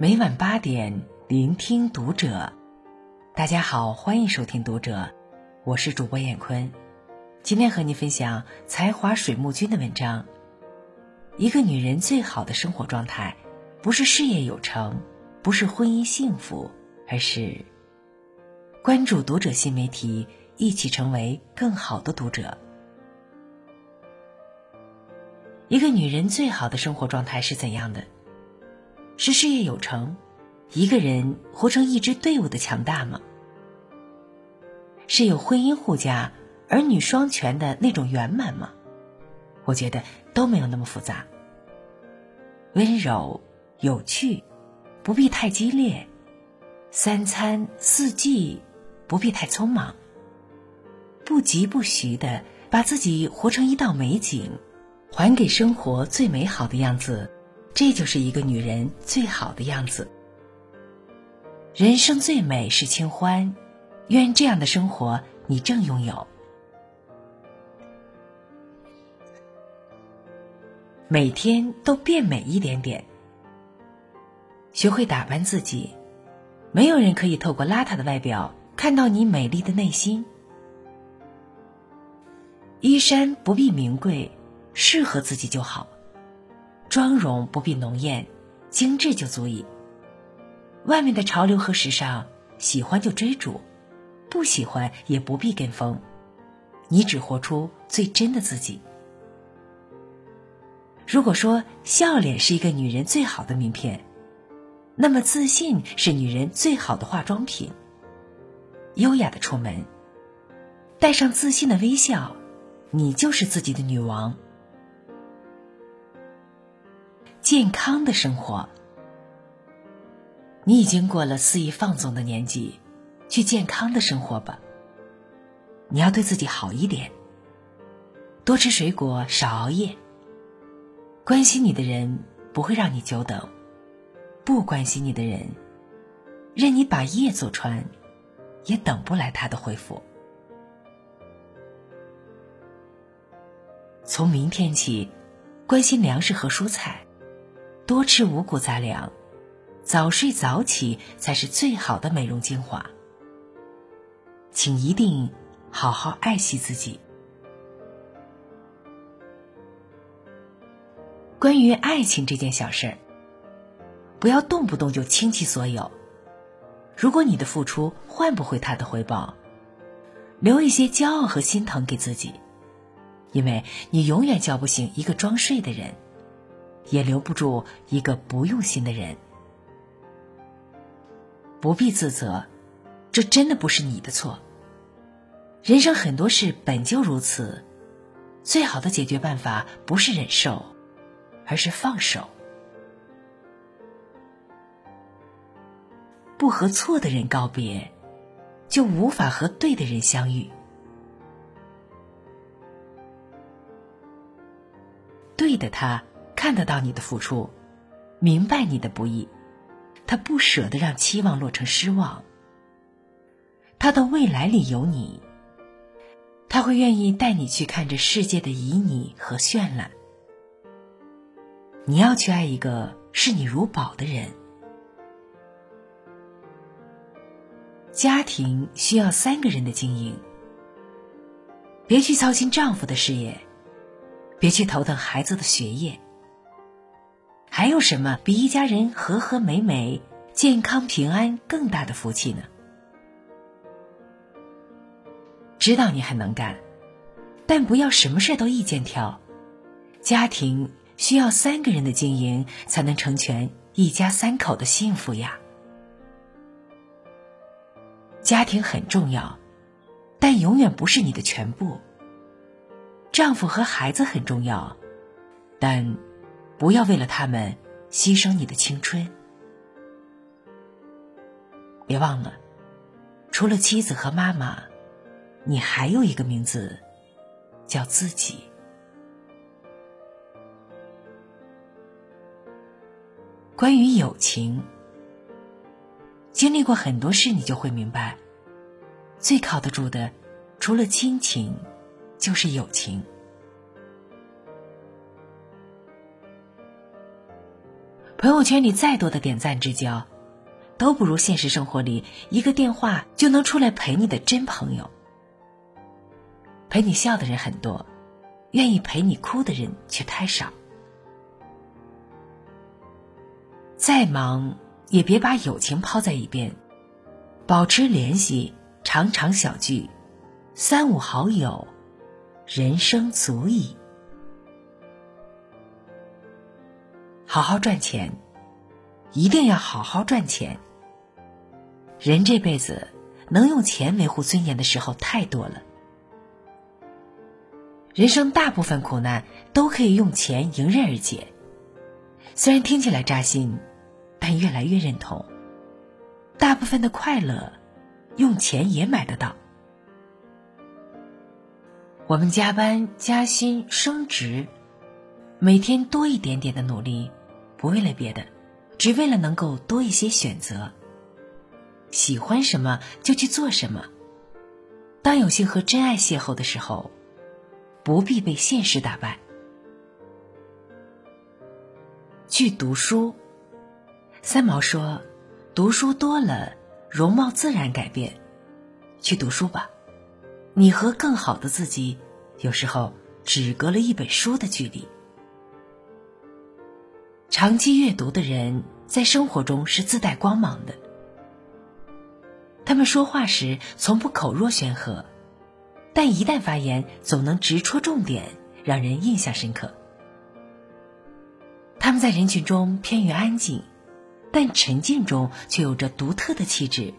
每晚八点，聆听读者。大家好，欢迎收听读者，我是主播艳坤。今天和你分享才华水木君的文章。一个女人最好的生活状态，不是事业有成，不是婚姻幸福，而是关注读者新媒体，一起成为更好的读者。一个女人最好的生活状态是怎样的？是事业有成，一个人活成一支队伍的强大吗？是有婚姻护驾、儿女双全的那种圆满吗？我觉得都没有那么复杂。温柔、有趣，不必太激烈；三餐四季，不必太匆忙。不急不徐的把自己活成一道美景。还给生活最美好的样子，这就是一个女人最好的样子。人生最美是清欢，愿这样的生活你正拥有。每天都变美一点点，学会打扮自己，没有人可以透过邋遢的外表看到你美丽的内心。衣衫不必名贵。适合自己就好，妆容不必浓艳，精致就足以。外面的潮流和时尚，喜欢就追逐，不喜欢也不必跟风。你只活出最真的自己。如果说笑脸是一个女人最好的名片，那么自信是女人最好的化妆品。优雅的出门，带上自信的微笑，你就是自己的女王。健康的生活，你已经过了肆意放纵的年纪，去健康的生活吧。你要对自己好一点，多吃水果，少熬夜。关心你的人不会让你久等，不关心你的人，任你把夜走穿，也等不来他的回复。从明天起，关心粮食和蔬菜。多吃五谷杂粮，早睡早起才是最好的美容精华。请一定好好爱惜自己。关于爱情这件小事儿，不要动不动就倾其所有。如果你的付出换不回他的回报，留一些骄傲和心疼给自己，因为你永远叫不醒一个装睡的人。也留不住一个不用心的人，不必自责，这真的不是你的错。人生很多事本就如此，最好的解决办法不是忍受，而是放手。不和错的人告别，就无法和对的人相遇。对的他。看得到你的付出，明白你的不易，他不舍得让期望落成失望。他的未来里有你，他会愿意带你去看这世界的旖旎和绚烂。你要去爱一个视你如宝的人。家庭需要三个人的经营，别去操心丈夫的事业，别去头疼孩子的学业。还有什么比一家人和和美美、健康平安更大的福气呢？知道你很能干，但不要什么事都意见挑。家庭需要三个人的经营，才能成全一家三口的幸福呀。家庭很重要，但永远不是你的全部。丈夫和孩子很重要，但。不要为了他们牺牲你的青春。别忘了，除了妻子和妈妈，你还有一个名字，叫自己。关于友情，经历过很多事，你就会明白，最靠得住的，除了亲情，就是友情。朋友圈里再多的点赞之交，都不如现实生活里一个电话就能出来陪你的真朋友。陪你笑的人很多，愿意陪你哭的人却太少。再忙也别把友情抛在一边，保持联系，常常小聚，三五好友，人生足矣。好好赚钱，一定要好好赚钱。人这辈子能用钱维护尊严的时候太多了，人生大部分苦难都可以用钱迎刃而解。虽然听起来扎心。但越来越认同，大部分的快乐，用钱也买得到。我们加班、加薪、升职，每天多一点点的努力，不为了别的，只为了能够多一些选择。喜欢什么就去做什么。当有幸和真爱邂逅的时候，不必被现实打败。去读书。三毛说：“读书多了，容貌自然改变。去读书吧，你和更好的自己，有时候只隔了一本书的距离。长期阅读的人，在生活中是自带光芒的。他们说话时从不口若悬河，但一旦发言，总能直戳重点，让人印象深刻。他们在人群中偏于安静。”但沉静中却有着独特的气质，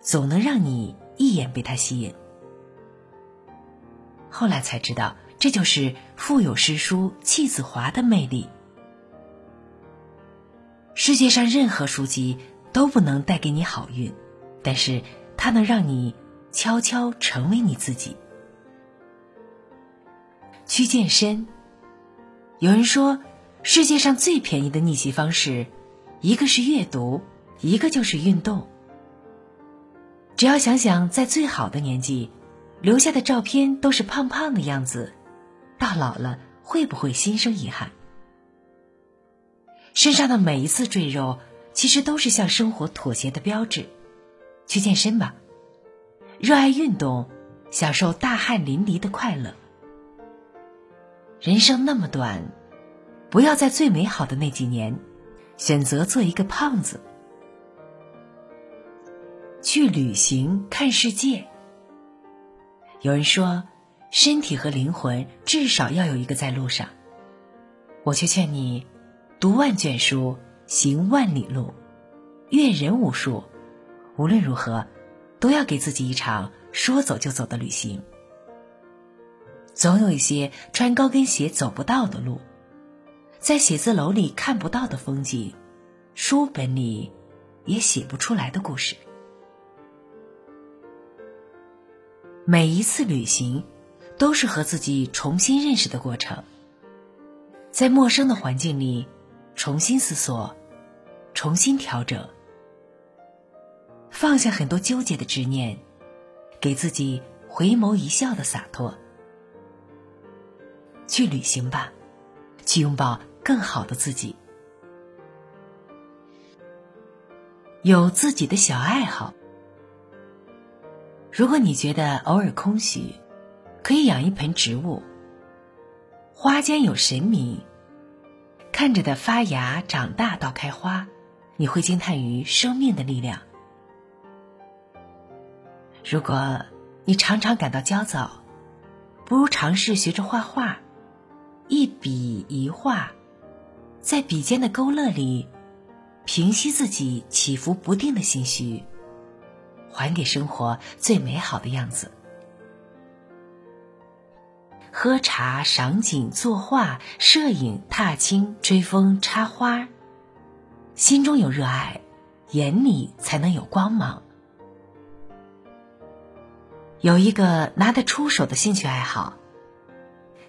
总能让你一眼被他吸引。后来才知道，这就是腹有诗书气自华的魅力。世界上任何书籍都不能带给你好运，但是它能让你悄悄成为你自己。去健身，有人说，世界上最便宜的逆袭方式。一个是阅读，一个就是运动。只要想想在最好的年纪，留下的照片都是胖胖的样子，到老了会不会心生遗憾？身上的每一次赘肉，其实都是向生活妥协的标志。去健身吧，热爱运动，享受大汗淋漓的快乐。人生那么短，不要在最美好的那几年。选择做一个胖子，去旅行看世界。有人说，身体和灵魂至少要有一个在路上。我却劝你，读万卷书，行万里路，阅人无数。无论如何，都要给自己一场说走就走的旅行。总有一些穿高跟鞋走不到的路。在写字楼里看不到的风景，书本里也写不出来的故事。每一次旅行，都是和自己重新认识的过程。在陌生的环境里，重新思索，重新调整，放下很多纠结的执念，给自己回眸一笑的洒脱。去旅行吧，去拥抱。更好的自己，有自己的小爱好。如果你觉得偶尔空虚，可以养一盆植物。花间有神明，看着它发芽、长大到开花，你会惊叹于生命的力量。如果你常常感到焦躁，不如尝试学着画画，一笔一画。在笔尖的勾勒里，平息自己起伏不定的心绪，还给生活最美好的样子。喝茶、赏景、作画、摄影、踏青、追风、插花，心中有热爱，眼里才能有光芒。有一个拿得出手的兴趣爱好。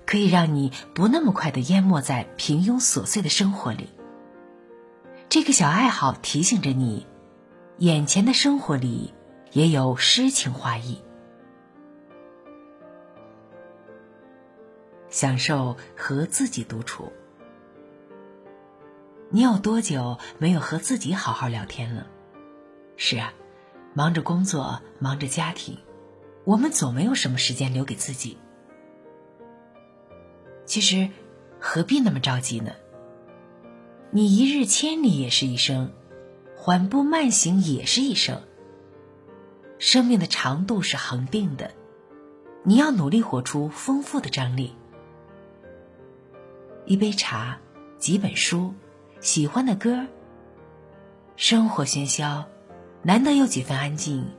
可以让你不那么快的淹没在平庸琐碎的生活里。这个小爱好提醒着你，眼前的生活里也有诗情画意。享受和自己独处。你有多久没有和自己好好聊天了？是啊，忙着工作，忙着家庭，我们总没有什么时间留给自己。其实，何必那么着急呢？你一日千里也是一生，缓步慢行也是一生。生命的长度是恒定的，你要努力活出丰富的张力。一杯茶，几本书，喜欢的歌。生活喧嚣，难得有几分安静，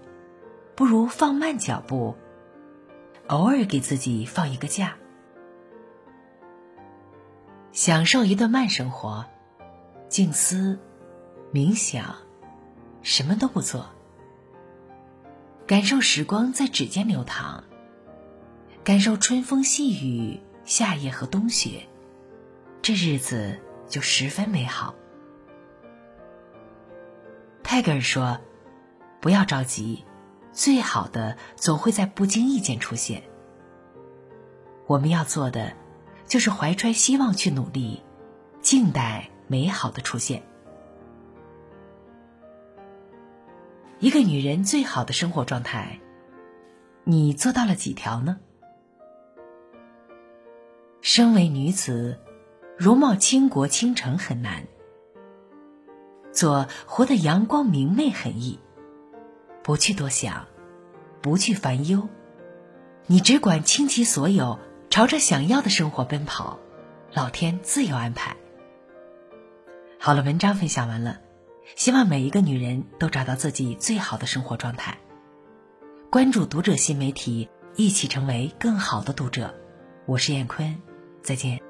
不如放慢脚步，偶尔给自己放一个假，享受一段慢生活，静思、冥想，什么都不做。感受时光在指尖流淌，感受春风细雨、夏夜和冬雪，这日子就十分美好。泰戈尔说：“不要着急，最好的总会在不经意间出现。”我们要做的，就是怀揣希望去努力，静待美好的出现。一个女人最好的生活状态，你做到了几条呢？身为女子，容貌倾国倾城很难，做活得阳光明媚很易。不去多想，不去烦忧，你只管倾其所有，朝着想要的生活奔跑，老天自有安排。好了，文章分享完了。希望每一个女人都找到自己最好的生活状态。关注读者新媒体，一起成为更好的读者。我是燕坤，再见。